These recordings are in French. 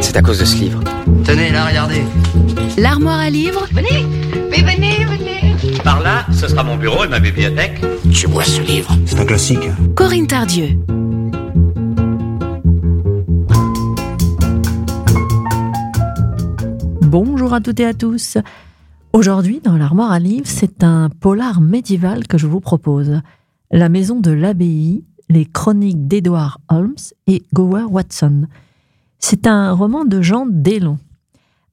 C'est à cause de ce livre. Tenez, là, regardez. L'armoire à livres Venez, mais venez, venez. Par là, ce sera mon bureau et ma bibliothèque. Tu vois ce livre C'est un classique. Corinne Tardieu. Bonjour à toutes et à tous. Aujourd'hui, dans l'armoire à livres, c'est un polar médiéval que je vous propose. La maison de l'abbaye, les chroniques d'Edward Holmes et Gower Watson. C'est un roman de Jean Délon.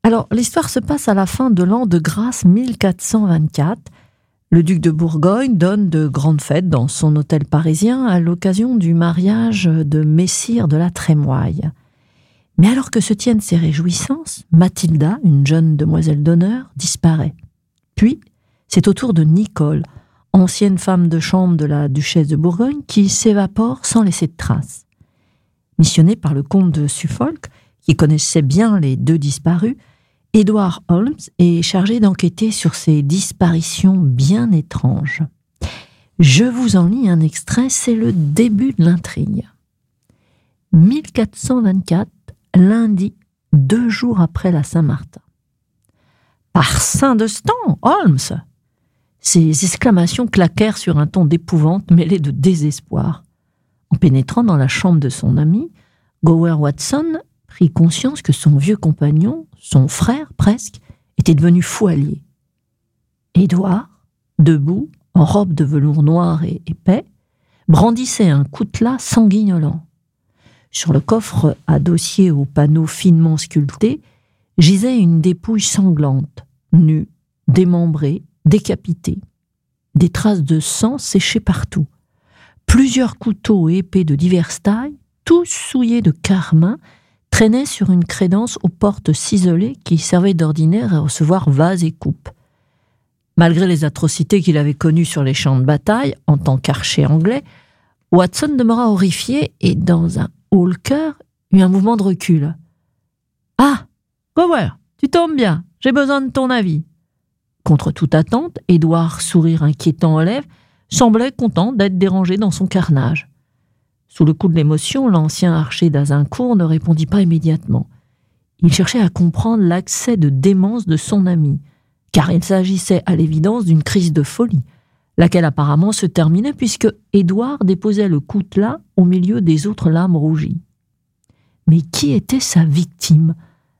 Alors, l'histoire se passe à la fin de l'an de grâce 1424. Le duc de Bourgogne donne de grandes fêtes dans son hôtel parisien à l'occasion du mariage de Messire de la Trémoille. Mais alors que se tiennent ces réjouissances, Mathilda, une jeune demoiselle d'honneur, disparaît. Puis, c'est au tour de Nicole, ancienne femme de chambre de la duchesse de Bourgogne, qui s'évapore sans laisser de traces. Missionné par le comte de Suffolk, qui connaissait bien les deux disparus, Edward Holmes est chargé d'enquêter sur ces disparitions bien étranges. Je vous en lis un extrait, c'est le début de l'intrigue. 1424, lundi, deux jours après la Saint-Martin. Par saint de Stan, Holmes Ces exclamations claquèrent sur un ton d'épouvante mêlé de désespoir. En pénétrant dans la chambre de son ami, Gower Watson prit conscience que son vieux compagnon, son frère presque, était devenu fou. Édouard, debout, en robe de velours noir et épais, brandissait un coutelas sanguignolant. Sur le coffre à dossier aux panneaux finement sculptés gisait une dépouille sanglante, nue, démembrée, décapitée. Des traces de sang séchaient partout. Plusieurs couteaux et épées de diverses tailles, tous souillés de carmin, traînaient sur une crédence aux portes ciselées qui servaient d'ordinaire à recevoir vases et coupes. Malgré les atrocités qu'il avait connues sur les champs de bataille en tant qu'archer anglais, Watson demeura horrifié et, dans un haut le cœur, eut un mouvement de recul. Ah Gower, tu tombes bien, j'ai besoin de ton avis. Contre toute attente, Édouard, sourire inquiétant aux lèvres, semblait content d'être dérangé dans son carnage. Sous le coup de l'émotion, l'ancien archer d'Azincourt ne répondit pas immédiatement. Il cherchait à comprendre l'accès de démence de son ami, car il s'agissait à l'évidence d'une crise de folie, laquelle apparemment se terminait puisque Édouard déposait le coutelas au milieu des autres lames rougies. Mais qui était sa victime,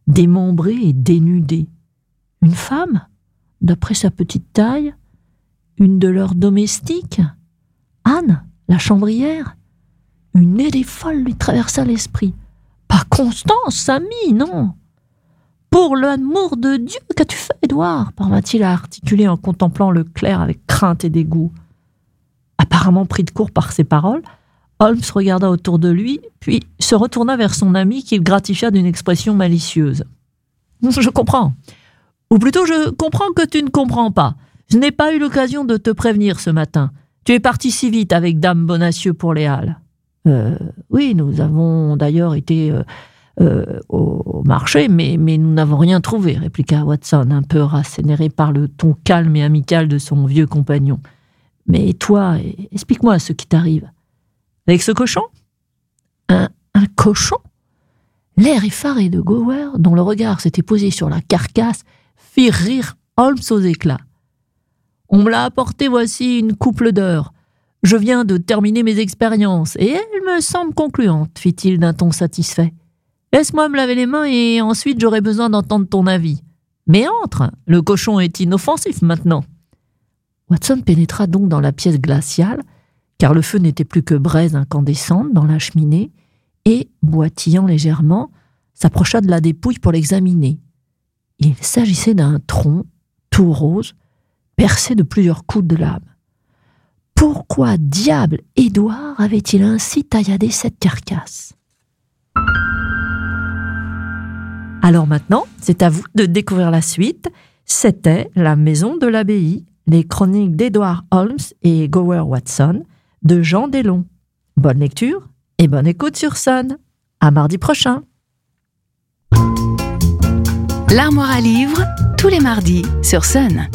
démembrée et dénudée? Une femme, d'après sa petite taille Une de leurs domestiques Anne, la chambrière Une idée folle lui traversa l'esprit. Pas Constance, Samy, non pour l'amour de Dieu, qu'as-tu fait, Édouard? parvint-il à articuler en contemplant le clerc avec crainte et dégoût. Apparemment pris de court par ces paroles, Holmes regarda autour de lui, puis se retourna vers son ami qu'il gratifia d'une expression malicieuse. Je comprends. Ou plutôt, je comprends que tu ne comprends pas. Je n'ai pas eu l'occasion de te prévenir ce matin. Tu es parti si vite avec Dame Bonacieux pour les Halles. Euh, oui, nous avons d'ailleurs été euh, euh, au marché, mais, nous n'avons rien trouvé, répliqua Watson, un peu rassénéré par le ton calme et amical de son vieux compagnon. Mais toi, explique-moi ce qui t'arrive. Avec ce cochon? Un cochon? L'air effaré de Gower, dont le regard s'était posé sur la carcasse, fit rire Holmes aux éclats. On me l'a apporté voici une couple d'heures. Je viens de terminer mes expériences, et elle me semble concluante, fit-il d'un ton satisfait. Laisse-moi me laver les mains et ensuite j'aurai besoin d'entendre ton avis. Mais entre, le cochon est inoffensif maintenant. Watson pénétra donc dans la pièce glaciale, car le feu n'était plus que braise incandescente dans la cheminée, et, boitillant légèrement, s'approcha de la dépouille pour l'examiner. Il s'agissait d'un tronc, tout rose, percé de plusieurs coups de lame. Pourquoi diable Édouard avait-il ainsi tailladé cette carcasse? Alors maintenant, c'est à vous de découvrir la suite. C'était La Maison de l'Abbaye, les chroniques d'Edward Holmes et Gower Watson de Jean Delon. Bonne lecture et bonne écoute sur Sun. À mardi prochain. L'armoire à livres, tous les mardis sur Sun.